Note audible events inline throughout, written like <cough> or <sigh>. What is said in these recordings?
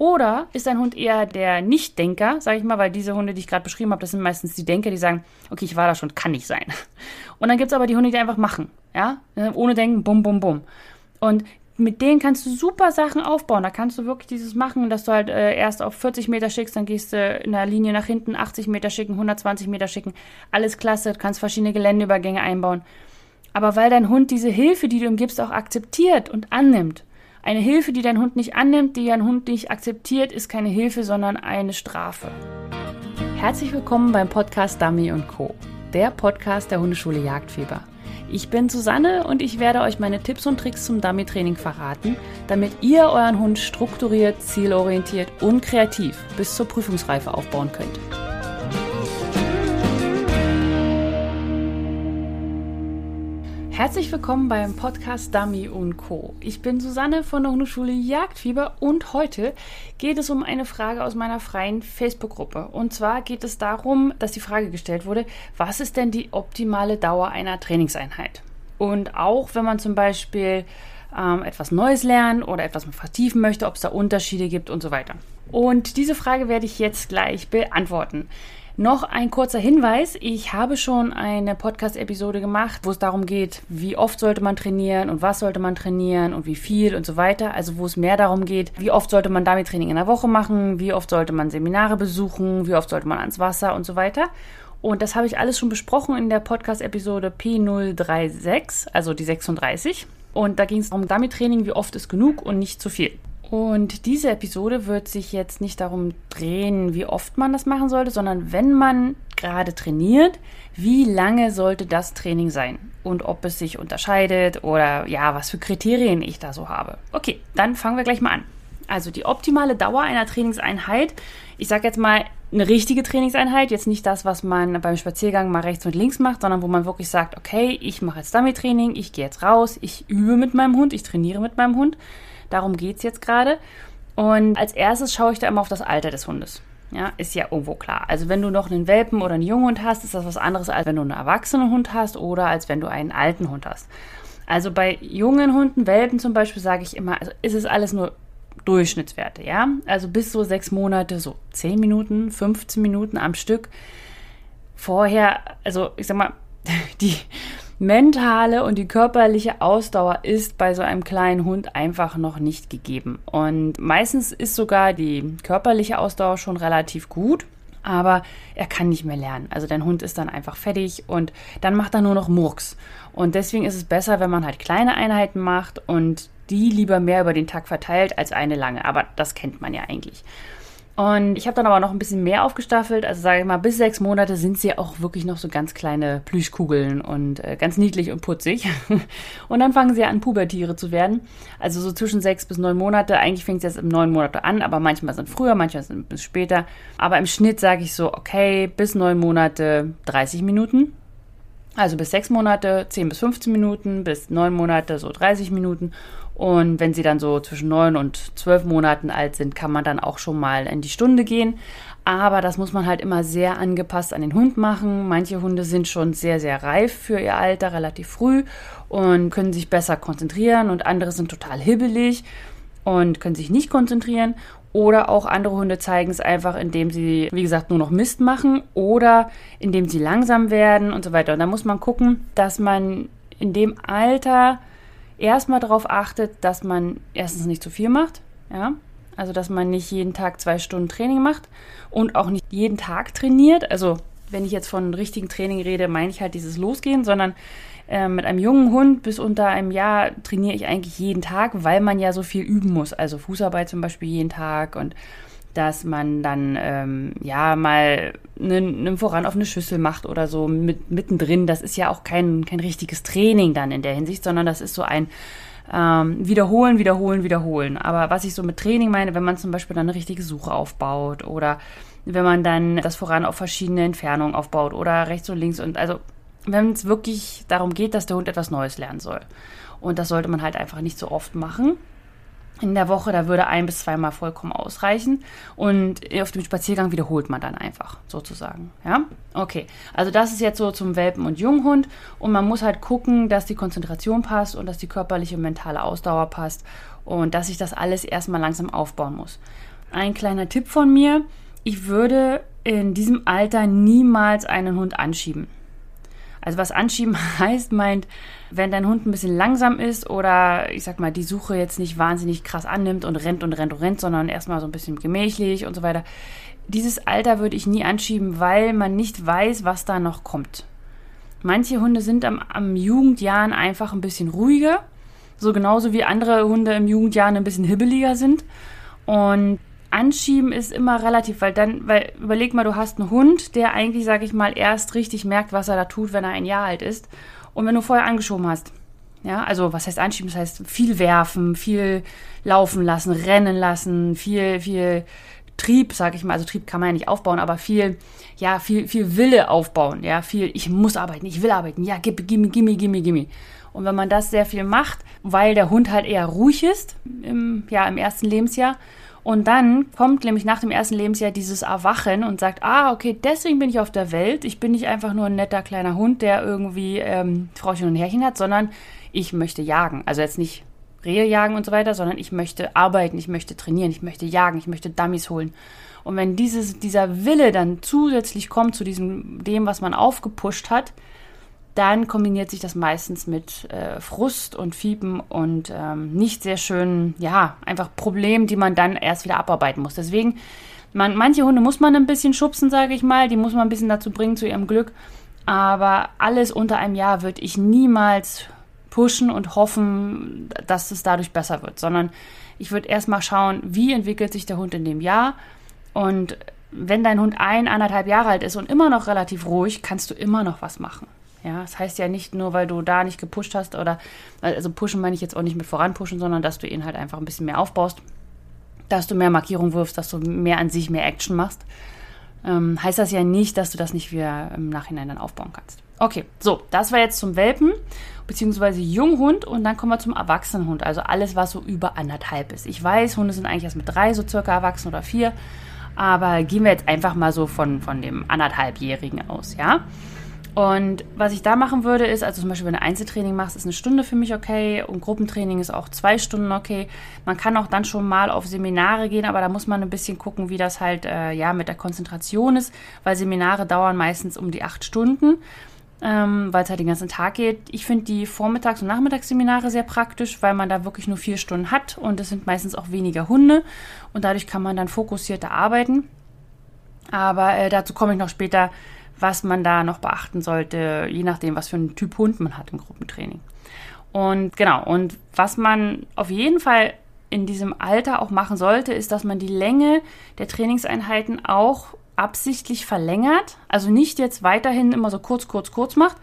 Oder ist dein Hund eher der Nichtdenker, sage ich mal, weil diese Hunde, die ich gerade beschrieben habe, das sind meistens die Denker, die sagen, okay, ich war da schon, kann nicht sein. Und dann gibt es aber die Hunde, die einfach machen, ja, ohne denken, bum, bum, bum. Und mit denen kannst du super Sachen aufbauen. Da kannst du wirklich dieses machen, dass du halt äh, erst auf 40 Meter schickst, dann gehst du in der Linie nach hinten 80 Meter schicken, 120 Meter schicken. Alles klasse, du kannst verschiedene Geländeübergänge einbauen. Aber weil dein Hund diese Hilfe, die du ihm gibst, auch akzeptiert und annimmt. Eine Hilfe, die dein Hund nicht annimmt, die dein Hund nicht akzeptiert, ist keine Hilfe, sondern eine Strafe. Herzlich willkommen beim Podcast Dummy Co., der Podcast der Hundeschule Jagdfieber. Ich bin Susanne und ich werde euch meine Tipps und Tricks zum Dummy-Training verraten, damit ihr euren Hund strukturiert, zielorientiert und kreativ bis zur Prüfungsreife aufbauen könnt. Herzlich willkommen beim Podcast Dummy und Co. Ich bin Susanne von der Hundeschule Jagdfieber und heute geht es um eine Frage aus meiner freien Facebook-Gruppe. Und zwar geht es darum, dass die Frage gestellt wurde, was ist denn die optimale Dauer einer Trainingseinheit? Und auch wenn man zum Beispiel ähm, etwas Neues lernen oder etwas vertiefen möchte, ob es da Unterschiede gibt und so weiter. Und diese Frage werde ich jetzt gleich beantworten. Noch ein kurzer Hinweis. Ich habe schon eine Podcast-Episode gemacht, wo es darum geht, wie oft sollte man trainieren und was sollte man trainieren und wie viel und so weiter. Also wo es mehr darum geht, wie oft sollte man damit Training in der Woche machen, wie oft sollte man Seminare besuchen, wie oft sollte man ans Wasser und so weiter. Und das habe ich alles schon besprochen in der Podcast-Episode P036, also die 36. Und da ging es um Dummy-Training, wie oft ist genug und nicht zu viel. Und diese Episode wird sich jetzt nicht darum drehen, wie oft man das machen sollte, sondern wenn man gerade trainiert, wie lange sollte das Training sein und ob es sich unterscheidet oder ja, was für Kriterien ich da so habe. Okay, dann fangen wir gleich mal an. Also die optimale Dauer einer Trainingseinheit, ich sage jetzt mal eine richtige Trainingseinheit, jetzt nicht das, was man beim Spaziergang mal rechts und links macht, sondern wo man wirklich sagt, okay, ich mache jetzt Dummy-Training, ich gehe jetzt raus, ich übe mit meinem Hund, ich trainiere mit meinem Hund Darum geht es jetzt gerade. Und als erstes schaue ich da immer auf das Alter des Hundes. Ja, ist ja irgendwo klar. Also wenn du noch einen Welpen oder einen Junghund hast, ist das was anderes, als wenn du einen erwachsenen Hund hast oder als wenn du einen alten Hund hast. Also bei jungen Hunden, Welpen zum Beispiel, sage ich immer, also ist es alles nur Durchschnittswerte, ja? Also bis so sechs Monate, so zehn Minuten, 15 Minuten am Stück. Vorher, also ich sag mal, <laughs> die, mentale und die körperliche Ausdauer ist bei so einem kleinen Hund einfach noch nicht gegeben. Und meistens ist sogar die körperliche Ausdauer schon relativ gut. Aber er kann nicht mehr lernen. Also dein Hund ist dann einfach fertig und dann macht er nur noch Murks. Und deswegen ist es besser, wenn man halt kleine Einheiten macht und die lieber mehr über den Tag verteilt als eine lange. Aber das kennt man ja eigentlich. Und ich habe dann aber noch ein bisschen mehr aufgestaffelt. Also sage ich mal, bis sechs Monate sind sie auch wirklich noch so ganz kleine Plüschkugeln und äh, ganz niedlich und putzig. <laughs> und dann fangen sie an, Pubertiere zu werden. Also so zwischen sechs bis neun Monate. Eigentlich fängt es jetzt im neun Monate an, aber manchmal sind früher, manchmal sind bis später. Aber im Schnitt sage ich so, okay, bis neun Monate 30 Minuten. Also bis sechs Monate 10 bis 15 Minuten, bis neun Monate so 30 Minuten und wenn sie dann so zwischen neun und zwölf Monaten alt sind, kann man dann auch schon mal in die Stunde gehen. Aber das muss man halt immer sehr angepasst an den Hund machen. Manche Hunde sind schon sehr, sehr reif für ihr Alter, relativ früh und können sich besser konzentrieren und andere sind total hibbelig und können sich nicht konzentrieren. Oder auch andere Hunde zeigen es einfach, indem sie, wie gesagt, nur noch Mist machen oder indem sie langsam werden und so weiter. Und da muss man gucken, dass man in dem Alter erstmal darauf achtet, dass man erstens nicht zu viel macht, ja, also dass man nicht jeden Tag zwei Stunden Training macht und auch nicht jeden Tag trainiert. Also wenn ich jetzt von richtigen Training rede, meine ich halt dieses Losgehen, sondern äh, mit einem jungen Hund bis unter einem Jahr trainiere ich eigentlich jeden Tag, weil man ja so viel üben muss. Also Fußarbeit zum Beispiel jeden Tag und dass man dann ähm, ja mal einen, einen Voran auf eine Schüssel macht oder so mit, mittendrin. Das ist ja auch kein, kein richtiges Training dann in der Hinsicht, sondern das ist so ein ähm, Wiederholen, Wiederholen, Wiederholen. Aber was ich so mit Training meine, wenn man zum Beispiel dann eine richtige Suche aufbaut oder wenn man dann das Voran auf verschiedene Entfernungen aufbaut oder rechts und links und also wenn es wirklich darum geht, dass der Hund etwas Neues lernen soll. Und das sollte man halt einfach nicht so oft machen, in der Woche, da würde ein bis zweimal vollkommen ausreichen. Und auf dem Spaziergang wiederholt man dann einfach, sozusagen. Ja? Okay. Also das ist jetzt so zum Welpen- und Junghund. Und man muss halt gucken, dass die Konzentration passt und dass die körperliche und mentale Ausdauer passt. Und dass sich das alles erstmal langsam aufbauen muss. ein kleiner Tipp von mir. Ich würde in diesem Alter niemals einen Hund anschieben. Also was anschieben <laughs> heißt, meint, wenn dein Hund ein bisschen langsam ist oder ich sag mal, die Suche jetzt nicht wahnsinnig krass annimmt und rennt und rennt und rennt, sondern erstmal so ein bisschen gemächlich und so weiter. Dieses Alter würde ich nie anschieben, weil man nicht weiß, was da noch kommt. Manche Hunde sind am, am Jugendjahren einfach ein bisschen ruhiger, so genauso wie andere Hunde im Jugendjahren ein bisschen hibbeliger sind. Und anschieben ist immer relativ, weil dann, weil überleg mal, du hast einen Hund, der eigentlich, sag ich mal, erst richtig merkt, was er da tut, wenn er ein Jahr alt ist. Und wenn du vorher angeschoben hast, ja, also was heißt anschieben? Das heißt viel werfen, viel laufen lassen, rennen lassen, viel, viel Trieb, sag ich mal. Also Trieb kann man ja nicht aufbauen, aber viel, ja, viel, viel Wille aufbauen. Ja, viel, ich muss arbeiten, ich will arbeiten. Ja, gimme, gimme, gimme, gimme, gimme. Und wenn man das sehr viel macht, weil der Hund halt eher ruhig ist, im, ja, im ersten Lebensjahr, und dann kommt nämlich nach dem ersten Lebensjahr dieses Erwachen und sagt, ah, okay, deswegen bin ich auf der Welt. Ich bin nicht einfach nur ein netter kleiner Hund, der irgendwie ähm, Frauchen und Herrchen hat, sondern ich möchte jagen. Also jetzt nicht Rehe jagen und so weiter, sondern ich möchte arbeiten, ich möchte trainieren, ich möchte jagen, ich möchte Dummies holen. Und wenn dieses, dieser Wille dann zusätzlich kommt zu diesem, dem, was man aufgepusht hat, dann kombiniert sich das meistens mit äh, Frust und Fiepen und ähm, nicht sehr schönen, ja, einfach Problemen, die man dann erst wieder abarbeiten muss. Deswegen, man, manche Hunde muss man ein bisschen schubsen, sage ich mal, die muss man ein bisschen dazu bringen zu ihrem Glück. Aber alles unter einem Jahr würde ich niemals pushen und hoffen, dass es dadurch besser wird, sondern ich würde erstmal schauen, wie entwickelt sich der Hund in dem Jahr und wenn dein Hund ein, anderthalb Jahre alt ist und immer noch relativ ruhig, kannst du immer noch was machen. Ja, das heißt ja nicht nur, weil du da nicht gepusht hast oder, also pushen meine ich jetzt auch nicht mit voranpushen, sondern dass du ihn halt einfach ein bisschen mehr aufbaust, dass du mehr Markierung wirfst, dass du mehr an sich mehr Action machst. Ähm, heißt das ja nicht, dass du das nicht wieder im Nachhinein dann aufbauen kannst. Okay, so, das war jetzt zum Welpen beziehungsweise Junghund und dann kommen wir zum Erwachsenenhund, also alles, was so über anderthalb ist. Ich weiß, Hunde sind eigentlich erst mit drei so circa erwachsen oder vier, aber gehen wir jetzt einfach mal so von, von dem anderthalbjährigen aus, ja? Und was ich da machen würde, ist, also zum Beispiel, wenn du Einzeltraining machst, ist eine Stunde für mich okay und Gruppentraining ist auch zwei Stunden okay. Man kann auch dann schon mal auf Seminare gehen, aber da muss man ein bisschen gucken, wie das halt äh, ja mit der Konzentration ist, weil Seminare dauern meistens um die acht Stunden, ähm, weil es halt den ganzen Tag geht. Ich finde die Vormittags- und Nachmittagsseminare sehr praktisch, weil man da wirklich nur vier Stunden hat und es sind meistens auch weniger Hunde und dadurch kann man dann fokussierter arbeiten. Aber äh, dazu komme ich noch später was man da noch beachten sollte, je nachdem, was für einen Typ Hund man hat im Gruppentraining. Und genau, und was man auf jeden Fall in diesem Alter auch machen sollte, ist, dass man die Länge der Trainingseinheiten auch absichtlich verlängert. Also nicht jetzt weiterhin immer so kurz, kurz, kurz macht,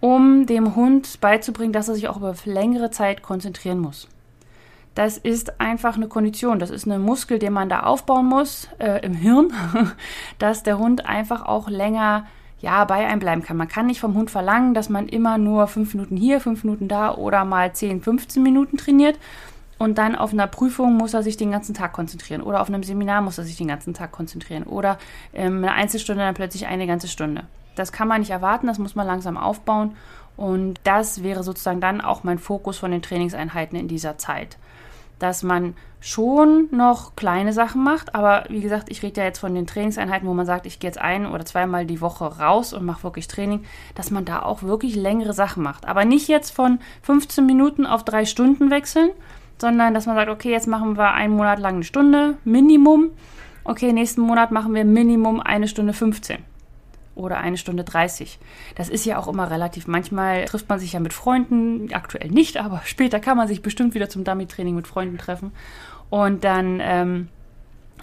um dem Hund beizubringen, dass er sich auch über längere Zeit konzentrieren muss. Das ist einfach eine Kondition. Das ist ein Muskel, den man da aufbauen muss äh, im Hirn, <laughs> dass der Hund einfach auch länger ja, bei einem bleiben kann. Man kann nicht vom Hund verlangen, dass man immer nur fünf Minuten hier, fünf Minuten da oder mal 10, 15 Minuten trainiert. Und dann auf einer Prüfung muss er sich den ganzen Tag konzentrieren. Oder auf einem Seminar muss er sich den ganzen Tag konzentrieren. Oder ähm, eine Einzelstunde dann plötzlich eine ganze Stunde. Das kann man nicht erwarten, das muss man langsam aufbauen. Und das wäre sozusagen dann auch mein Fokus von den Trainingseinheiten in dieser Zeit dass man schon noch kleine Sachen macht, aber wie gesagt, ich rede ja jetzt von den Trainingseinheiten, wo man sagt, ich gehe jetzt ein oder zweimal die Woche raus und mache wirklich Training, dass man da auch wirklich längere Sachen macht. Aber nicht jetzt von 15 Minuten auf drei Stunden wechseln, sondern dass man sagt, okay, jetzt machen wir einen Monat lang eine Stunde, Minimum. Okay, nächsten Monat machen wir Minimum eine Stunde 15 oder eine Stunde 30. Das ist ja auch immer relativ. Manchmal trifft man sich ja mit Freunden, aktuell nicht, aber <laughs> später kann man sich bestimmt wieder zum Dummy-Training mit Freunden treffen. Und dann ähm,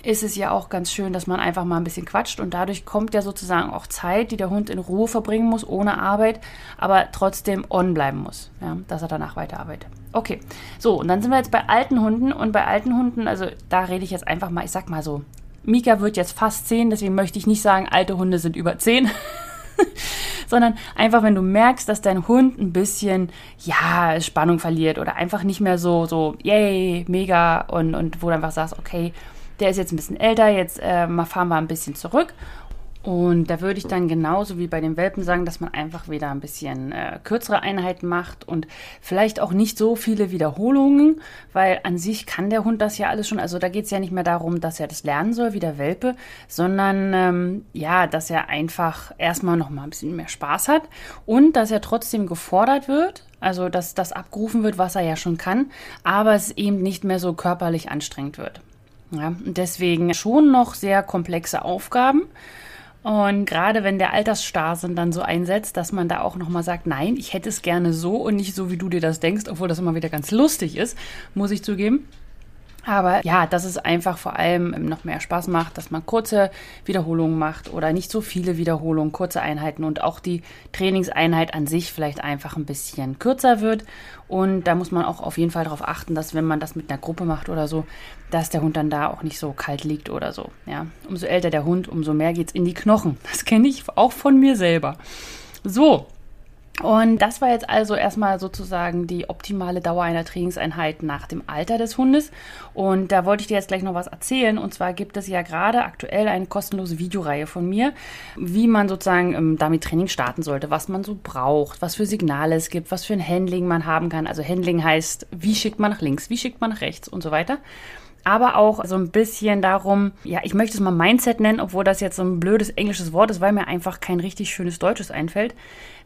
ist es ja auch ganz schön, dass man einfach mal ein bisschen quatscht und dadurch kommt ja sozusagen auch Zeit, die der Hund in Ruhe verbringen muss, ohne Arbeit, aber trotzdem on bleiben muss, ja, dass er danach weiterarbeitet. Okay, so, und dann sind wir jetzt bei alten Hunden und bei alten Hunden, also da rede ich jetzt einfach mal, ich sag mal so Mika wird jetzt fast zehn, deswegen möchte ich nicht sagen, alte Hunde sind über zehn. <laughs> sondern einfach, wenn du merkst, dass dein Hund ein bisschen, ja, Spannung verliert oder einfach nicht mehr so, so, yay, mega und, und wo du einfach sagst, okay, der ist jetzt ein bisschen älter, jetzt äh, fahren wir ein bisschen zurück Und da würde ich dann genauso wie bei den Welpen sagen, dass man einfach wieder ein bisschen äh, kürzere Einheiten macht und vielleicht auch nicht so viele Wiederholungen, weil an sich kann der Hund das ja alles schon. Also da geht es ja nicht mehr darum, dass er das lernen soll wie der Welpe, sondern ähm, ja, dass er einfach erstmal noch mal ein bisschen mehr Spaß hat und dass er trotzdem gefordert wird. Also dass das abgerufen wird, was er ja schon kann, aber es eben nicht mehr so körperlich anstrengend wird. Ja, deswegen schon noch sehr komplexe Aufgaben. Und gerade wenn der Altersstarrsinn dann so einsetzt, dass man da auch nochmal sagt, nein, ich hätte es gerne so und nicht so, wie du dir das denkst, obwohl das immer wieder ganz lustig ist, muss ich zugeben. Aber ja, dass es einfach vor allem noch mehr Spaß macht, dass man kurze Wiederholungen macht oder nicht so viele Wiederholungen, kurze Einheiten und auch die Trainingseinheit an sich vielleicht einfach ein bisschen kürzer wird. Und da muss man auch auf jeden Fall darauf achten, dass wenn man das mit einer Gruppe macht oder so, dass der Hund dann da auch nicht so kalt liegt oder so. Ja, umso älter der Hund, umso mehr geht's in die Knochen. Das kenne ich auch von mir selber. So, und das war jetzt also erstmal sozusagen die optimale Dauer einer Trainingseinheit nach dem Alter des Hundes. Und da wollte ich dir jetzt gleich noch was erzählen. Und zwar gibt es ja gerade aktuell eine kostenlose Videoreihe von mir, wie man sozusagen ähm, damit Training starten sollte, was man so braucht, was für Signale es gibt, was für ein Handling man haben kann. Also Handling heißt, wie schickt man nach links, wie schickt man nach rechts und so weiter aber auch so ein bisschen darum, ja, ich möchte es mal Mindset nennen, obwohl das jetzt so ein blödes englisches Wort ist, weil mir einfach kein richtig schönes Deutsches einfällt.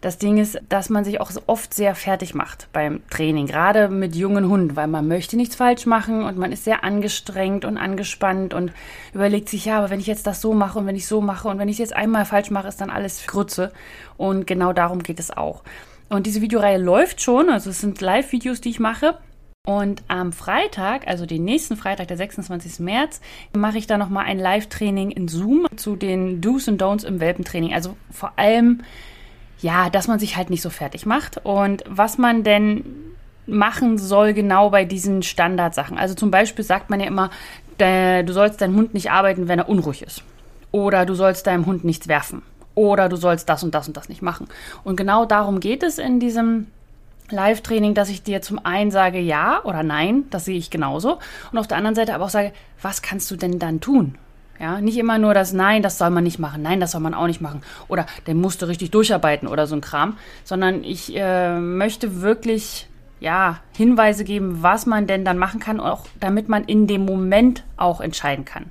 Das Ding ist, dass man sich auch so oft sehr fertig macht beim Training, gerade mit jungen Hunden, weil man möchte nichts falsch machen und man ist sehr angestrengt und angespannt und überlegt sich, ja, aber wenn ich jetzt das so mache und wenn ich so mache und wenn ich es jetzt einmal falsch mache, ist dann alles Grütze. Und genau darum geht es auch. Und diese Videoreihe läuft schon, also es sind Live-Videos, die ich mache. Und am Freitag, also den nächsten Freitag, der 26. März, mache ich da nochmal ein Live-Training in Zoom zu den Do's und Don'ts im Welpentraining. Also vor allem, ja, dass man sich halt nicht so fertig macht und was man denn machen soll genau bei diesen Standardsachen. Also zum Beispiel sagt man ja immer, du sollst deinen Hund nicht arbeiten, wenn er unruhig ist. Oder du sollst deinem Hund nichts werfen. Oder du sollst das und das und das nicht machen. Und genau darum geht es in diesem Live-Training, dass ich dir zum einen sage ja oder nein, das sehe ich genauso. Und auf der anderen Seite aber auch sage, was kannst du denn dann tun? Ja, nicht immer nur das Nein, das soll man nicht machen, nein, das soll man auch nicht machen. Oder der musste richtig durcharbeiten oder so ein Kram. Sondern ich äh, möchte wirklich ja, Hinweise geben, was man denn dann machen kann, auch damit man in dem Moment auch entscheiden kann.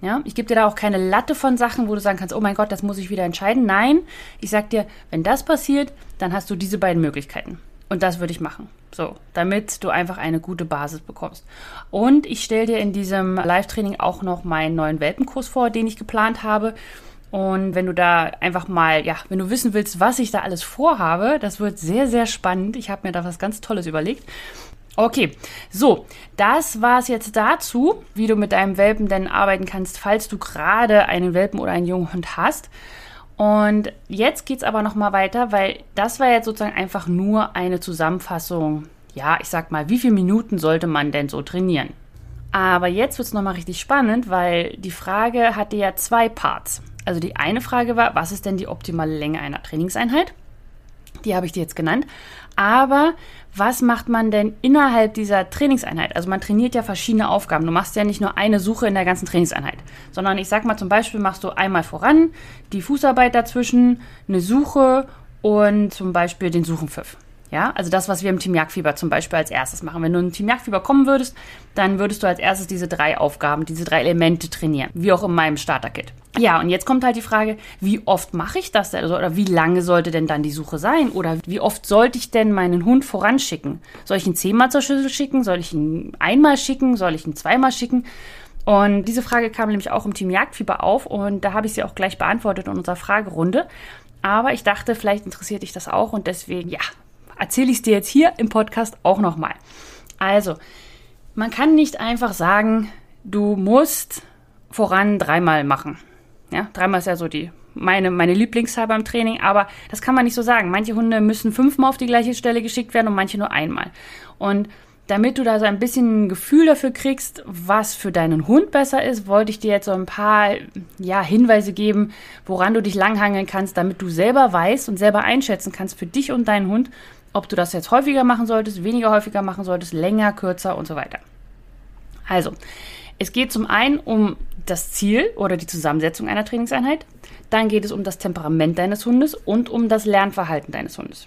Ja, ich gebe dir da auch keine Latte von Sachen, wo du sagen kannst, oh mein Gott, das muss ich wieder entscheiden. Nein, ich sag dir, wenn das passiert, dann hast du diese beiden Möglichkeiten. Und das würde ich machen. So, damit du einfach eine gute Basis bekommst. Und ich stelle dir in diesem Live-Training auch noch meinen neuen Welpenkurs vor, den ich geplant habe. Und wenn du da einfach mal, ja, wenn du wissen willst, was ich da alles vorhabe, das wird sehr, sehr spannend. Ich habe mir da was ganz Tolles überlegt. Okay, so, das war es jetzt dazu, wie du mit deinem Welpen denn arbeiten kannst, falls du gerade einen Welpen oder einen jungen Hund hast. Und jetzt geht es aber nochmal weiter, weil das war jetzt sozusagen einfach nur eine Zusammenfassung. Ja, ich sag mal, wie viele Minuten sollte man denn so trainieren? Aber jetzt wird es nochmal richtig spannend, weil die Frage hatte ja zwei Parts. Also die eine Frage war, was ist denn die optimale Länge einer Trainingseinheit? Die habe ich dir jetzt genannt. Aber was macht man denn innerhalb dieser Trainingseinheit? Also man trainiert ja verschiedene Aufgaben. Du machst ja nicht nur eine Suche in der ganzen Trainingseinheit, sondern ich sag mal zum Beispiel machst du einmal voran, die Fußarbeit dazwischen, eine Suche und zum Beispiel den Suchenpfiff. Ja, also das, was wir im Team Jagdfieber zum Beispiel als erstes machen. Wenn du im Team Jagdfieber kommen würdest, dann würdest du als erstes diese drei Aufgaben, diese drei Elemente trainieren, wie auch in meinem Starter-Kit. Ja, und jetzt kommt halt die Frage, wie oft mache ich das denn? Also, oder wie lange sollte denn dann die Suche sein? Oder wie oft sollte ich denn meinen Hund voranschicken? Soll ich ihn zehnmal zur Schüssel schicken? Soll ich ihn einmal schicken? Soll ich ihn zweimal schicken? Und diese Frage kam nämlich auch im Team Jagdfieber auf und da habe ich sie auch gleich beantwortet in unserer Fragerunde. Aber ich dachte, vielleicht interessiert dich das auch und deswegen, ja, erzähle ich es dir jetzt hier im Podcast auch nochmal. Also, man kann nicht einfach sagen, du musst voran dreimal machen. Ja, dreimal ist ja so die meine, meine Lieblingszahl beim Training, aber das kann man nicht so sagen. Manche Hunde müssen fünfmal auf die gleiche Stelle geschickt werden und manche nur einmal. Und damit du da so ein bisschen ein Gefühl dafür kriegst, was für deinen Hund besser ist, wollte ich dir jetzt so ein paar ja, Hinweise geben, woran du dich langhangeln kannst, damit du selber weißt und selber einschätzen kannst für dich und deinen Hund, ob du das jetzt häufiger machen solltest, weniger häufiger machen solltest, länger, kürzer und so weiter. Also, es geht zum einen um das Ziel oder die Zusammensetzung einer Trainingseinheit, Dann geht es um das Temperament deines Hundes und um das Lernverhalten deines Hundes.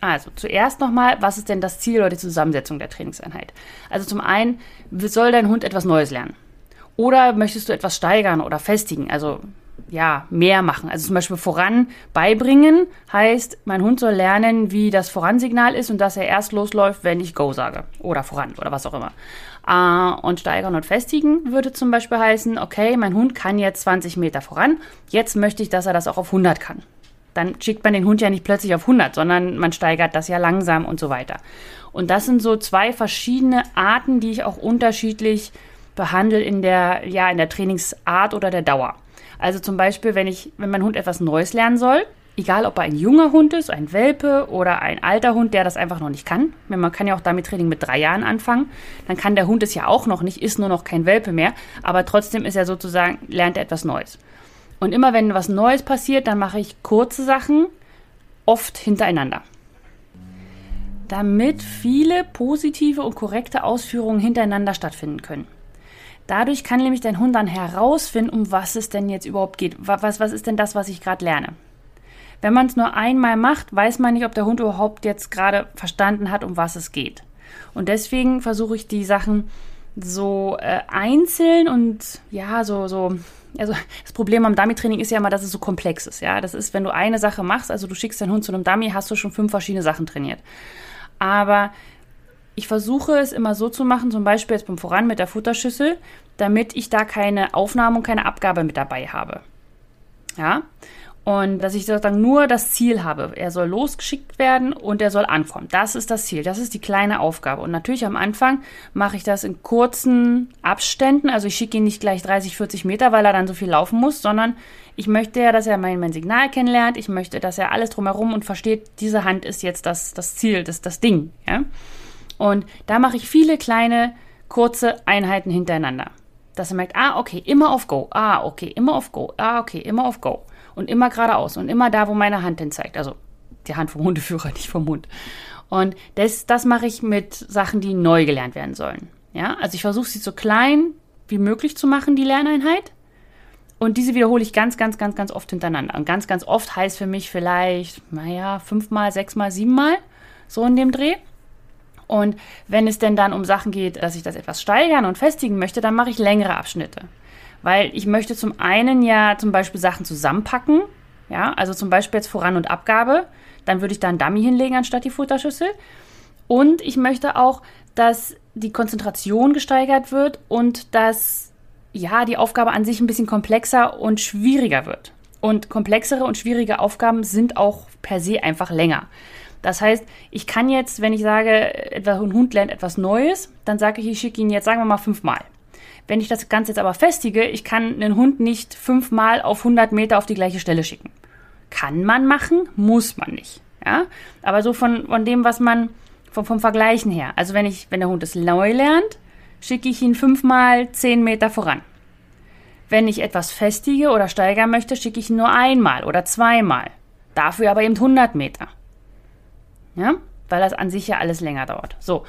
Also zuerst nochmal, was ist denn das Ziel oder die Zusammensetzung der Trainingseinheit? Also zum einen, soll dein Hund etwas Neues lernen? Oder möchtest du etwas steigern oder festigen? Also ja, mehr machen. Also zum Beispiel voran beibringen heißt, mein Hund soll lernen, wie das Voransignal ist und dass er erst losläuft, wenn ich Go sage. Oder voran oder was auch immer. Äh, und steigern und festigen würde zum Beispiel heißen, okay, mein Hund kann jetzt 20 Meter voran. Jetzt möchte ich, dass er das auch auf 100 kann. Dann schickt man den Hund ja nicht plötzlich auf 100, sondern man steigert das ja langsam und so weiter. Und das sind so zwei verschiedene Arten, die ich auch unterschiedlich behandle in der, ja, in der Trainingsart oder der Dauer. Also zum Beispiel, wenn ich, wenn mein Hund etwas Neues lernen soll, egal ob er ein junger Hund ist, ein Welpe oder ein alter Hund, der das einfach noch nicht kann. Man kann ja auch damit Training mit drei Jahren anfangen. Dann kann der Hund es ja auch noch nicht, ist nur noch kein Welpe mehr, aber trotzdem ist er sozusagen, lernt er etwas Neues. Und immer wenn was Neues passiert, dann mache ich kurze Sachen, oft hintereinander. Damit viele positive und korrekte Ausführungen hintereinander stattfinden können. Dadurch kann nämlich dein Hund dann herausfinden, um was es denn jetzt überhaupt geht. Was, was ist denn das, was ich gerade lerne? Wenn man es nur einmal macht, weiß man nicht, ob der Hund überhaupt jetzt gerade verstanden hat, um was es geht. Und deswegen versuche ich die Sachen so äh, einzeln und ja, so, so, also <laughs> das Problem am Dummy-Training ist ja immer, dass es so komplex ist. Ja, das ist, wenn du eine Sache machst, also du schickst deinen Hund zu einem Dummy, hast du schon fünf verschiedene Sachen trainiert. Aber ich versuche es immer so zu machen, zum Beispiel jetzt beim Voran mit der Futterschüssel, damit ich da keine Aufnahme und keine Abgabe mit dabei habe. Ja. Und dass ich sozusagen nur das Ziel habe. Er soll losgeschickt werden und er soll ankommen. Das ist das Ziel. Das ist die kleine Aufgabe. Und natürlich am Anfang mache ich das in kurzen Abständen. Also ich schicke ihn nicht gleich 30, 40 Meter, weil er dann so viel laufen muss, sondern ich möchte ja, dass er mein, mein Signal kennenlernt. Ich möchte, dass er alles drumherum und versteht, diese Hand ist jetzt das, das Ziel, das, das Ding. Ja? Und da mache ich viele kleine, kurze Einheiten hintereinander. Dass er merkt, ah, okay, immer auf Go, ah, okay, immer auf Go, ah, okay, immer auf Go. Und immer geradeaus und immer da, wo meine Hand hin zeigt. Also die Hand vom Hundeführer, <laughs> nicht vom Hund. Und das, das mache ich mit Sachen, die neu gelernt werden sollen. Ja, also ich versuche sie so klein wie möglich zu machen, die Lerneinheit. Und diese wiederhole ich ganz, ganz, ganz, ganz oft hintereinander. Und ganz, ganz oft heißt für mich vielleicht, naja, fünfmal, sechsmal, siebenmal, so in dem Dreh. Und wenn es denn dann um Sachen geht, dass ich das etwas steigern und festigen möchte, dann mache ich längere Abschnitte. Weil ich möchte zum einen ja zum Beispiel Sachen zusammenpacken, ja, also zum Beispiel jetzt Voran- und Abgabe, dann würde ich da einen Dummy hinlegen anstatt die Futterschüssel. Und ich möchte auch, dass die Konzentration gesteigert wird und dass ja die Aufgabe an sich ein bisschen komplexer und schwieriger wird. Und komplexere und schwierige Aufgaben sind auch per se einfach länger. Das heißt, ich kann jetzt, wenn ich sage, ein Hund lernt etwas Neues, dann sage ich, ich schicke ihn jetzt, sagen wir mal, fünfmal. Wenn ich das Ganze jetzt aber festige, ich kann einen Hund nicht fünfmal auf 100 Meter auf die gleiche Stelle schicken. Kann man machen, muss man nicht. Ja? Aber so von, von dem, was man vom, vom Vergleichen her. Also wenn ich, wenn der Hund es neu lernt, schicke ich ihn fünfmal zehn Meter voran. Wenn ich etwas festige oder steigern möchte, schicke ich ihn nur einmal oder zweimal. Dafür aber eben 100 Meter. Ja? Weil das an sich ja alles länger dauert. So.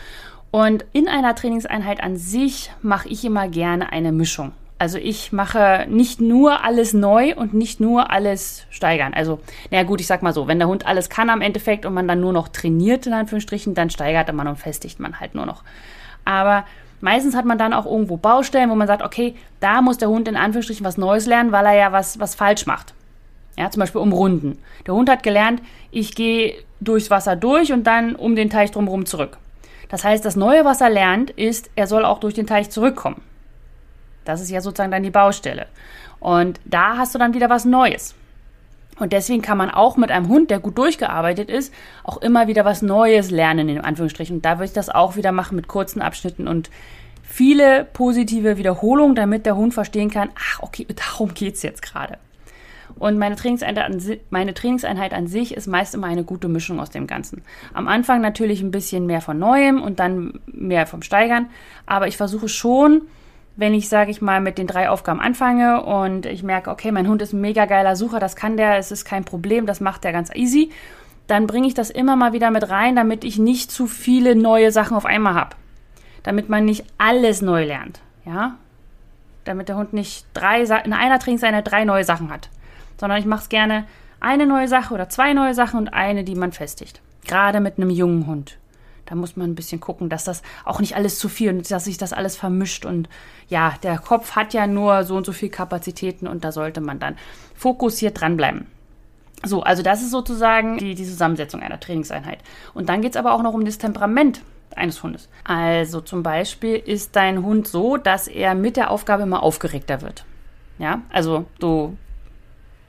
Und in einer Trainingseinheit an sich mache ich immer gerne eine Mischung. Also ich mache nicht nur alles neu und nicht nur alles steigern. Also, naja gut, ich sag mal so, wenn der Hund alles kann am Endeffekt und man dann nur noch trainiert, in Anführungsstrichen, dann steigert man und festigt man halt nur noch. Aber meistens hat man dann auch irgendwo Baustellen, wo man sagt, okay, da muss der Hund in Anführungsstrichen was Neues lernen, weil er ja was, was falsch macht. Ja, zum Beispiel umrunden. Der Hund hat gelernt, ich gehe durchs Wasser durch und dann um den Teich drumherum zurück. Das heißt, das Neue, was er lernt, ist, er soll auch durch den Teich zurückkommen. Das ist ja sozusagen dann die Baustelle. Und da hast du dann wieder was Neues. Und deswegen kann man auch mit einem Hund, der gut durchgearbeitet ist, auch immer wieder was Neues lernen, in Anführungsstrichen. Und da würde ich das auch wieder machen mit kurzen Abschnitten und viele positive Wiederholungen, damit der Hund verstehen kann, ach, okay, <laughs> darum geht's jetzt gerade. Und meine Trainingseinheit, an, meine Trainingseinheit an sich ist meist immer eine gute Mischung aus dem Ganzen. Am Anfang natürlich ein bisschen mehr von Neuem und dann mehr vom Steigern. Aber ich versuche schon, wenn ich, sage ich mal, mit den drei Aufgaben anfange und ich merke, okay, mein Hund ist ein mega geiler Sucher, das kann der, es ist kein Problem, das macht der ganz easy, dann bringe ich das immer mal wieder mit rein, damit ich nicht zu viele neue Sachen auf einmal habe. Damit man nicht alles neu lernt, ja? Damit der Hund nicht drei, in einer Trainingseinheit drei neue Sachen hat. Sondern ich mache es gerne eine neue Sache oder zwei neue Sachen und eine, die man festigt. Gerade mit einem jungen Hund. Da muss man ein bisschen gucken, dass das auch nicht alles zu viel und dass sich das alles vermischt. Und ja, der Kopf hat ja nur so und so viel Kapazitäten und da sollte man dann fokussiert dranbleiben. So, also das ist sozusagen die, die Zusammensetzung einer Trainingseinheit. Und dann geht es aber auch noch um das Temperament eines Hundes. Also zum Beispiel ist dein Hund so, dass er mit der Aufgabe immer aufgeregter wird. Ja, also du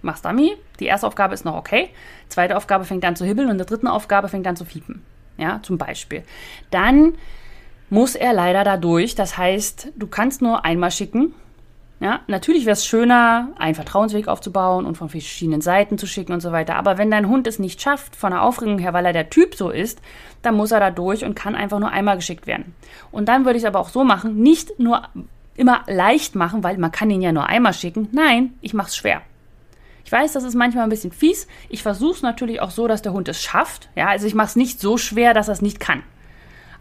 machst Dummy, die erste Aufgabe ist noch okay, zweite Aufgabe fängt an zu hibbeln und die dritte Aufgabe fängt an zu fiepen. Ja, zum Beispiel. Dann muss er leider dadurch, das heißt, du kannst nur einmal schicken ja, natürlich wäre es schöner, einen Vertrauensweg aufzubauen und von verschiedenen Seiten zu schicken und so weiter. Aber wenn dein Hund es nicht schafft, von der Aufregung her, weil er der Typ so ist, dann muss er da durch und kann einfach nur einmal geschickt werden. Und dann würde ich es aber auch so machen, nicht nur immer leicht machen, weil man kann ihn ja nur einmal schicken. Nein, ich mache es schwer. Ich weiß, das ist manchmal ein bisschen fies. Ich versuche es natürlich auch so, dass der Hund es schafft. Ja, also ich mache es nicht so schwer, dass er es nicht kann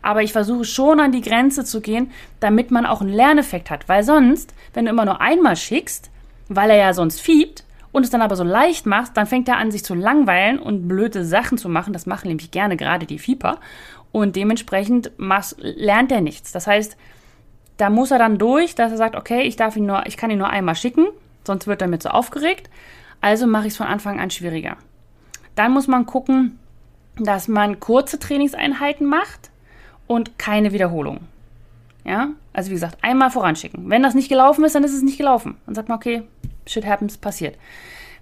aber ich versuche schon an die Grenze zu gehen, damit man auch einen Lerneffekt hat. Weil sonst, wenn du immer nur einmal schickst, weil er ja sonst fiebt und es dann aber so leicht machst, dann fängt er an, sich zu langweilen und blöde Sachen zu machen. Das machen nämlich gerne gerade die Fieber. Und dementsprechend lernt er nichts. Das heißt, da muss er dann durch, dass er sagt, okay, ich darf ihn nur, ich kann ihn nur einmal schicken, sonst wird er mir zu aufgeregt. Also mache ich es von Anfang an schwieriger. Dann muss man gucken, dass man kurze Trainingseinheiten macht und keine Wiederholung. Ja, also wie gesagt, einmal voranschicken. Wenn das nicht gelaufen ist, dann ist es nicht gelaufen. Dann sagt man, okay, shit happens, passiert.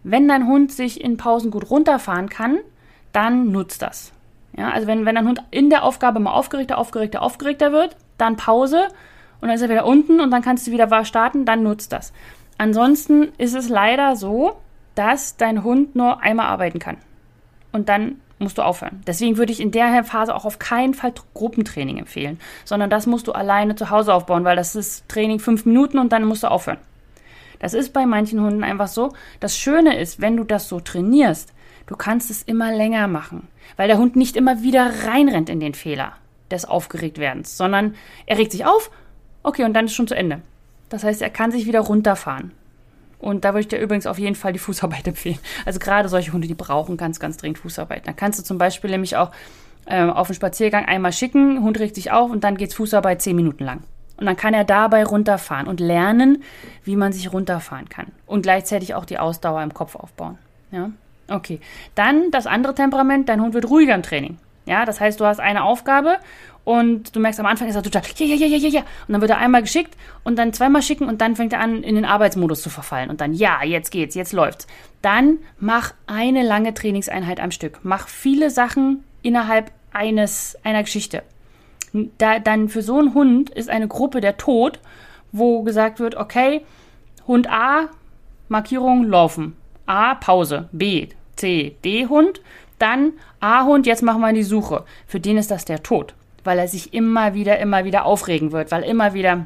Wenn dein Hund sich in Pausen gut runterfahren kann, dann nutzt das. Ja, also wenn, wenn dein Hund in der Aufgabe mal aufgeregter, aufgeregter, aufgeregter wird, dann Pause und dann ist er wieder unten und dann kannst du wieder starten, dann nutzt das. Ansonsten ist es leider so, dass dein Hund nur einmal arbeiten kann. Und dann musst du aufhören. Deswegen würde ich in der Phase auch auf keinen Fall Gruppentraining empfehlen, sondern das musst du alleine zu Hause aufbauen, weil das ist Training fünf Minuten und dann musst du aufhören. Das ist bei manchen Hunden einfach so. Das Schöne ist, wenn du das so trainierst, du kannst es immer länger machen, weil der Hund nicht immer wieder reinrennt in den Fehler des Aufgeregtwerdens, sondern er regt sich auf, okay, und dann ist schon zu Ende. Das heißt, er kann sich wieder runterfahren. Und da würde ich dir übrigens auf jeden Fall die Fußarbeit <laughs> empfehlen. Also gerade solche Hunde, die brauchen ganz, ganz dringend Fußarbeit. Dann kannst du zum Beispiel nämlich auch ähm, auf den Spaziergang einmal schicken, Hund regt sich auf und dann geht's Fußarbeit zehn Minuten lang. Und dann kann er dabei runterfahren und lernen, wie man sich runterfahren kann. Und gleichzeitig auch die Ausdauer im Kopf aufbauen. Ja? Okay. Dann das andere Temperament, dein Hund wird ruhiger im Training. Ja, das heißt, du hast eine Aufgabe und du merkst am Anfang ist er total, ja, ja, ja, ja, ja, Und dann wird er einmal geschickt und dann zweimal schicken und dann fängt er an, in den Arbeitsmodus zu verfallen. Und dann, ja, jetzt geht's, jetzt läuft's. Dann mach eine lange Trainingseinheit am Stück. Mach viele Sachen innerhalb eines, einer Geschichte. Da, dann für so einen Hund ist eine Gruppe der Tod, wo gesagt wird, okay, Hund A, Markierung laufen. A, Pause. B, C, D, Hund. Dann A-Hund, jetzt machen wir die Suche. Für den ist das der Tod weil er sich immer wieder, immer wieder aufregen wird, weil immer wieder,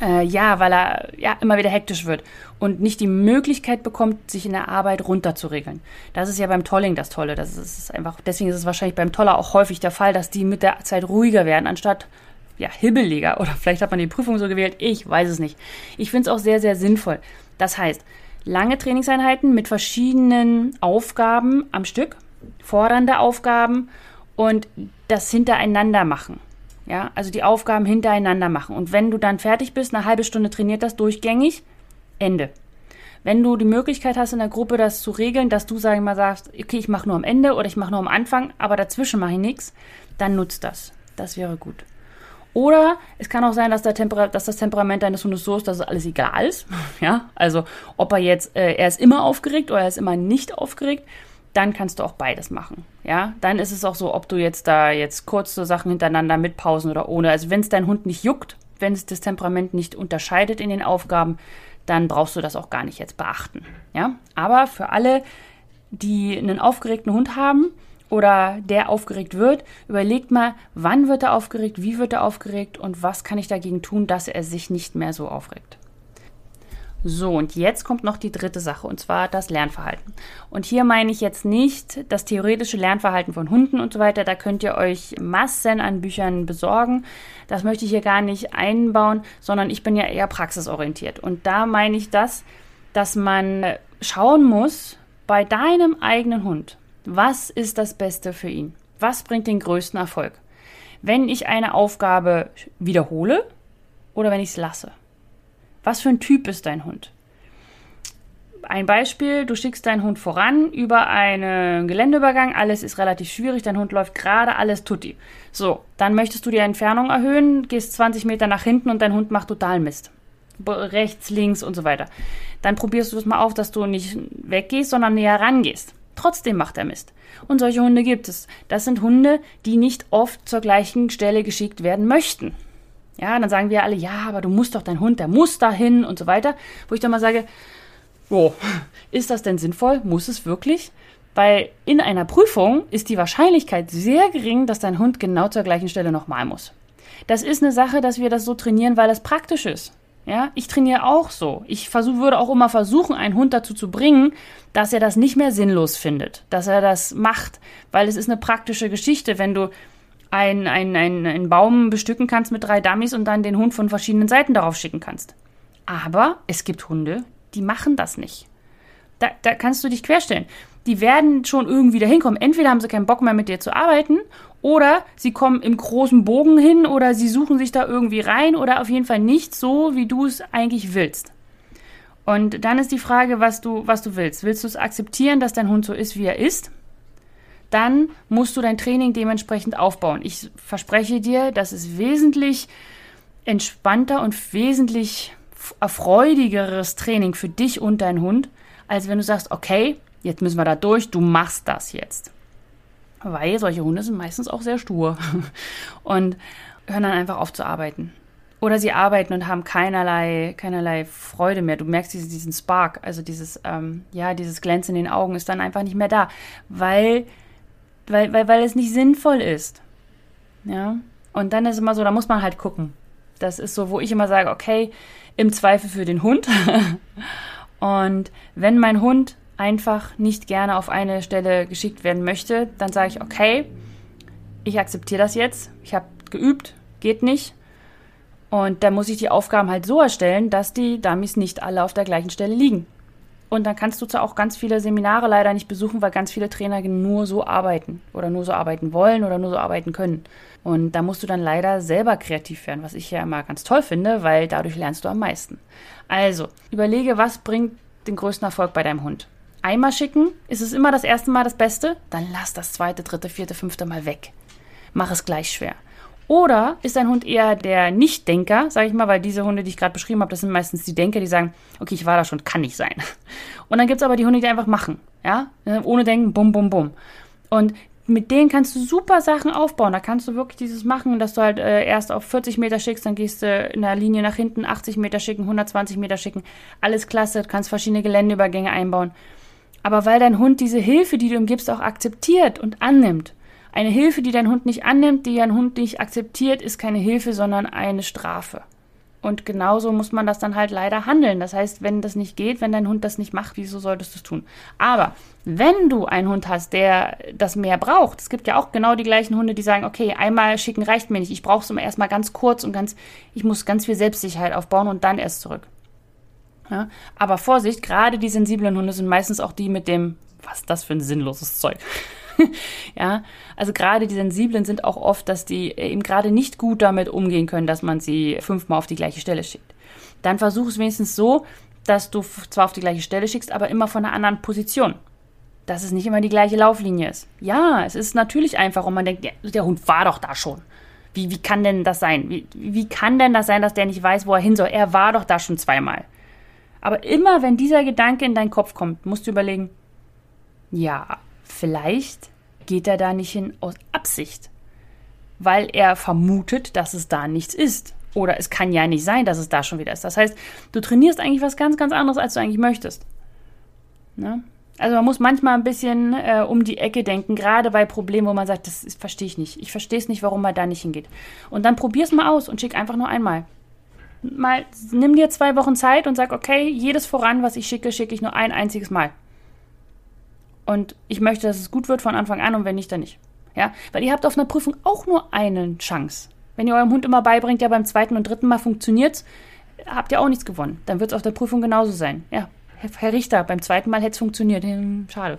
äh, ja, weil er ja immer wieder hektisch wird und nicht die Möglichkeit bekommt, sich in der Arbeit runterzuregeln. Das ist ja beim Tolling das Tolle. Das ist einfach, deswegen ist es wahrscheinlich beim Toller auch häufig der Fall, dass die mit der Zeit ruhiger werden, anstatt ja, hibbeliger. Oder vielleicht hat man die Prüfung so gewählt. Ich weiß es nicht. Ich finde es auch sehr, sehr sinnvoll. Das heißt, lange Trainingseinheiten mit verschiedenen Aufgaben am Stück, fordernde Aufgaben und das hintereinander machen. Ja, also die Aufgaben hintereinander machen. Und wenn du dann fertig bist, eine halbe Stunde trainiert das durchgängig, Ende. Wenn du die Möglichkeit hast, in der Gruppe das zu regeln, dass du, sag ich mal, sagst, okay, ich mache nur am Ende oder ich mache nur am Anfang, aber dazwischen mache ich nichts, dann nutzt das. Das wäre gut. Oder es kann auch sein, dass, dass, das Temperament deines Hundes so ist, dass es alles egal ist. <laughs> Ja, also ob er jetzt, äh, er ist immer aufgeregt oder er ist immer nicht aufgeregt dann kannst du auch beides machen. Ja, dann ist es auch so, ob du jetzt da jetzt kurze Sachen hintereinander mit Pausen oder ohne. Also wenn es dein Hund nicht juckt, wenn es das Temperament nicht unterscheidet in den Aufgaben, dann brauchst du das auch gar nicht jetzt beachten. Ja, aber für alle, die einen aufgeregten Hund haben oder der aufgeregt wird, überlegt mal, wann wird er aufgeregt, wie wird er aufgeregt und was kann ich dagegen tun, dass er sich nicht mehr so aufregt. So, und jetzt kommt noch die dritte Sache, und zwar das Lernverhalten. Und hier meine ich jetzt nicht das theoretische Lernverhalten von Hunden und so weiter. Da könnt ihr euch Massen an Büchern besorgen. Das möchte ich hier gar nicht einbauen, sondern ich bin ja eher praxisorientiert. Und da meine ich das, dass man schauen musst, bei deinem eigenen Hund, was ist das Beste für ihn? Was bringt den größten Erfolg? Wenn ich eine Aufgabe wiederhole oder wenn ich es lasse? Was für ein Typ ist dein Hund? Ein Beispiel, du schickst deinen Hund voran über einen Geländeübergang, alles ist relativ schwierig, dein Hund läuft gerade, alles tutti. So, dann möchtest du die Entfernung erhöhen, gehst 20 Meter nach hinten und dein Hund macht total Mist. Rechts, links und so weiter. Dann probierst du das mal auf, dass du nicht weggehst, sondern näher rangehst. Trotzdem macht er Mist. Und solche Hunde gibt es. Das sind Hunde, die nicht oft zur gleichen Stelle geschickt werden möchten. Ja, dann sagen wir alle, ja, aber du musst doch dein Hund, der muss dahin und so weiter. Wo ich dann mal sage, oh, ist das denn sinnvoll? Muss es wirklich? Weil in einer Prüfung ist die Wahrscheinlichkeit sehr gering, dass dein Hund genau zur gleichen Stelle nochmal muss. Das ist eine Sache, dass wir das so trainieren, weil es praktisch ist. Ja, ich trainiere auch so. Ich versuch, würde auch immer versuchen, einen Hund dazu zu bringen, dass er das nicht mehr sinnlos findet, dass er das macht, weil es ist eine praktische Geschichte, wenn du einen ein, ein Baum bestücken kannst mit drei Dummies und dann den Hund von verschiedenen Seiten darauf schicken kannst. Aber es gibt Hunde, die machen das nicht. Da, da kannst du dich querstellen. Die werden schon irgendwie dahin kommen. Entweder haben sie keinen Bock mehr mit dir zu arbeiten oder sie kommen im großen Bogen hin oder sie suchen sich da irgendwie rein oder auf jeden Fall nicht so, wie du es eigentlich willst. Und dann ist die Frage, was du, was du willst. Willst du es akzeptieren, dass dein Hund so ist, wie er ist? Dann musst du dein Training dementsprechend aufbauen. Ich verspreche dir, das ist wesentlich entspannter und wesentlich erfreudigeres Training für dich und deinen Hund, als wenn du sagst, okay, jetzt müssen wir da durch, du machst das jetzt. Weil solche Hunde sind meistens auch sehr stur <laughs> und hören dann einfach auf zu arbeiten. Oder sie arbeiten und haben keinerlei, keinerlei Freude mehr. Du merkst diesen, diesen Spark, also dieses, ähm, ja, dieses Glänzen in den Augen ist dann einfach nicht mehr da, weil, weil, weil, weil es nicht sinnvoll ist. Ja. Und dann ist immer so, da muss man halt gucken. Das ist so, wo ich immer sage, okay, im Zweifel für den Hund. <laughs> und wenn mein Hund einfach nicht gerne auf eine Stelle geschickt werden möchte, dann sage ich, okay, ich akzeptiere das jetzt. Ich habe geübt, geht nicht. Und dann muss ich die Aufgaben halt so erstellen, dass die Dummies nicht alle auf der gleichen Stelle liegen. Und dann kannst du zwar auch ganz viele Seminare leider nicht besuchen, weil ganz viele Trainer nur so arbeiten oder nur so arbeiten wollen oder nur so arbeiten können. Und da musst du dann leider selber kreativ werden, was ich ja immer ganz toll finde, weil dadurch lernst du am meisten. Also, überlege, was bringt den größten Erfolg bei deinem Hund. Einmal schicken, ist es immer das erste Mal das Beste, dann lass das zweite, dritte, vierte, fünfte Mal weg. Mach es gleich schwer. Oder ist dein Hund eher der Nichtdenker, sage ich mal, weil diese Hunde, die ich gerade beschrieben habe, das sind meistens die Denker, die sagen, okay, ich war da schon, kann nicht sein. Und dann gibt es aber die Hunde, die einfach machen, ja, ohne denken, bum, bum, bum. Und mit denen kannst du super Sachen aufbauen. Da kannst du wirklich dieses machen, dass du halt äh, erst auf 40 Meter schickst, dann gehst du in der Linie nach hinten 80 Meter schicken, 120 Meter schicken. Alles klasse, du kannst verschiedene Geländeübergänge einbauen. Aber weil dein Hund diese Hilfe, die du ihm gibst, auch akzeptiert und annimmt, eine Hilfe, die dein Hund nicht annimmt, die dein Hund nicht akzeptiert, ist keine Hilfe, sondern eine Strafe. Und genauso muss man das dann halt leider handeln. Das heißt, wenn das nicht geht, wenn dein Hund das nicht macht, wieso solltest du es tun? Aber wenn du einen Hund hast, der das mehr braucht, es gibt ja auch genau die gleichen Hunde, die sagen, okay, einmal schicken reicht mir nicht, ich brauche es immer erstmal ganz kurz und ganz, ich muss ganz viel Selbstsicherheit aufbauen und dann erst zurück. Ja? Aber Vorsicht, gerade die sensiblen Hunde sind meistens auch die mit dem, was ist das für ein sinnloses Zeug? <laughs> ja, also gerade die Sensiblen sind auch oft, dass die eben gerade nicht gut damit umgehen können, dass man sie fünfmal auf die gleiche Stelle schickt. Dann versuch es wenigstens so, dass du zwar auf die gleiche Stelle schickst, aber immer von einer anderen Position. Dass es nicht immer die gleiche Lauflinie ist. Ja, es ist natürlich einfach und man denkt, der, der Hund war doch da schon. Wie, wie kann denn das sein? Wie, wie kann denn das sein, dass der nicht weiß, wo er hin soll? Er war doch da schon zweimal. Aber immer wenn dieser Gedanke in deinen Kopf kommt, musst du überlegen, ja, Vielleicht geht er da nicht hin aus Absicht, weil er vermutet, dass es da nichts ist. Oder es kann ja nicht sein, dass es da schon wieder ist. Das heißt, du trainierst eigentlich was ganz, ganz anderes, als du eigentlich möchtest. Ne? Also man muss manchmal ein bisschen äh, um die Ecke denken, gerade bei Problemen, wo man sagt, das verstehe ich nicht. Ich verstehe es nicht, warum man da nicht hingeht. Und dann probier es mal aus und schick einfach nur einmal. Mal, nimm dir zwei Wochen Zeit und sag, okay, jedes voran, was ich schicke, schicke ich nur ein einziges Mal. Und ich möchte, dass es gut wird von Anfang an und wenn nicht, dann nicht. Ja, weil ihr habt auf einer Prüfung auch nur eine Chance. Wenn ihr eurem Hund immer beibringt, ja beim zweiten und dritten Mal funktioniert, habt ihr auch nichts gewonnen. Dann wird es auf der Prüfung genauso sein. Ja, Herr Richter, beim zweiten Mal hätte es funktioniert. Hm, schade.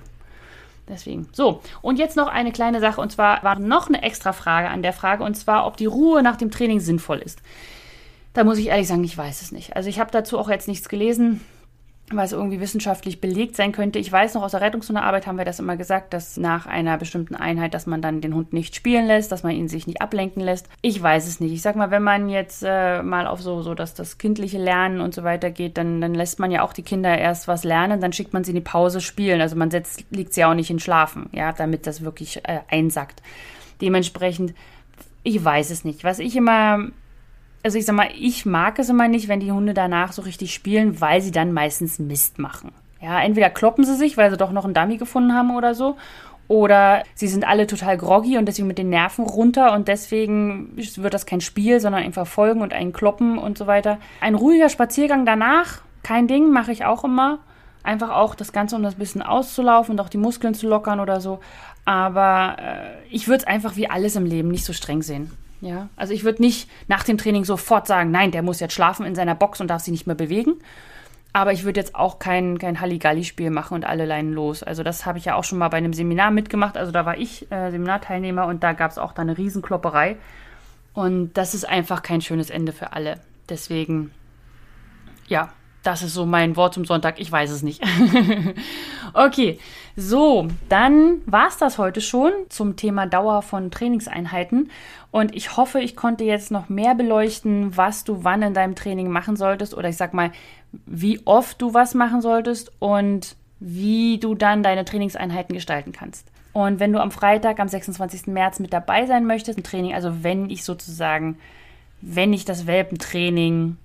Deswegen. So, und jetzt noch eine kleine Sache. Und zwar war noch eine extra Frage an der Frage. Und zwar, ob die Ruhe nach dem Training sinnvoll ist. Da muss ich ehrlich sagen, ich weiß es nicht. Also ich habe dazu auch jetzt nichts gelesen was irgendwie wissenschaftlich belegt sein könnte. Ich weiß noch, aus der Rettungshundearbeit haben wir das immer gesagt, dass nach einer bestimmten Einheit, dass man dann den Hund nicht spielen lässt, dass man ihn sich nicht ablenken lässt. Ich weiß es nicht. Ich sag mal, wenn man jetzt äh, mal auf so, so dass das kindliche Lernen und so weiter geht, dann, dann lässt man ja auch die Kinder erst was lernen, dann schickt man sie in die Pause spielen. Also man setzt, liegt sie auch nicht in Schlafen, ja, damit das wirklich äh, einsackt. Dementsprechend, ich weiß es nicht. Was ich immer also ich sag mal, ich mag es immer nicht, wenn die Hunde danach so richtig spielen, weil sie dann meistens Mist machen. Ja, entweder kloppen sie sich, weil sie doch noch einen Dummy gefunden haben oder so, oder sie sind alle total groggy und deswegen mit den Nerven runter und deswegen wird das kein Spiel, sondern einfach Folgen und ein Kloppen und so weiter. Ein ruhiger Spaziergang danach, kein Ding, mache ich auch immer. Einfach auch das Ganze, um das bisschen auszulaufen und auch die Muskeln zu lockern oder so. Aber äh, ich würde es einfach wie alles im Leben nicht so streng sehen. Ja, also ich würde nicht nach dem Training sofort sagen, nein, der muss jetzt schlafen in seiner Box und darf sich nicht mehr bewegen. Aber ich würde jetzt auch kein, kein Halligalli-Spiel machen und alle Leinen los. Also das habe ich ja auch schon mal bei einem Seminar mitgemacht. Also da war ich äh, Seminarteilnehmer und da gab es auch da eine Riesenklopperei. Und das ist einfach kein schönes Ende für alle. Deswegen, ja, das ist so mein Wort zum Sonntag. Ich weiß es nicht. <laughs> okay, so, dann war es das heute schon zum Thema Dauer von Trainingseinheiten. Und ich hoffe, ich konnte jetzt noch mehr beleuchten, was du wann in deinem Training machen solltest. Oder ich sag mal, wie oft du was machen solltest und wie du dann deine Trainingseinheiten gestalten kannst. Und wenn du am Freitag, am 26. März mit dabei sein möchtest, im Training, also wenn ich sozusagen, wenn ich das Welpentraining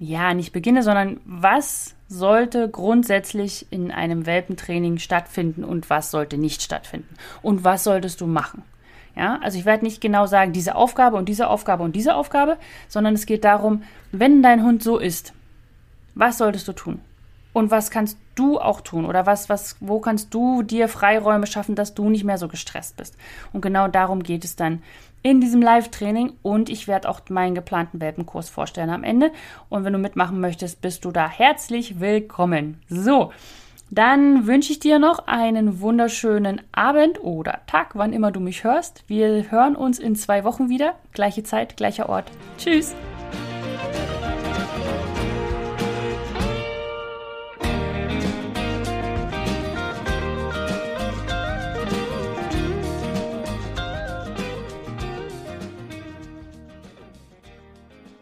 ja, nicht beginne, sondern was sollte grundsätzlich in einem Welpentraining stattfinden und was sollte nicht stattfinden? Und was solltest du machen? Ja, also ich werde nicht genau sagen, diese Aufgabe und diese Aufgabe und diese Aufgabe, sondern es geht darum, wenn dein Hund so ist, was solltest du tun? Und was kannst du auch tun? Oder was, was, wo kannst du dir Freiräume schaffen, dass du nicht mehr so gestresst bist? Und genau darum geht es dann in diesem Live-Training und ich werde auch meinen geplanten Welpenkurs vorstellen am Ende. Und wenn du mitmachen möchtest, bist du da herzlich willkommen. So, dann wünsche ich dir noch einen wunderschönen Abend oder Tag, wann immer du mich hörst. Wir hören uns in zwei Wochen wieder. Gleiche Zeit, gleicher Ort. Tschüss.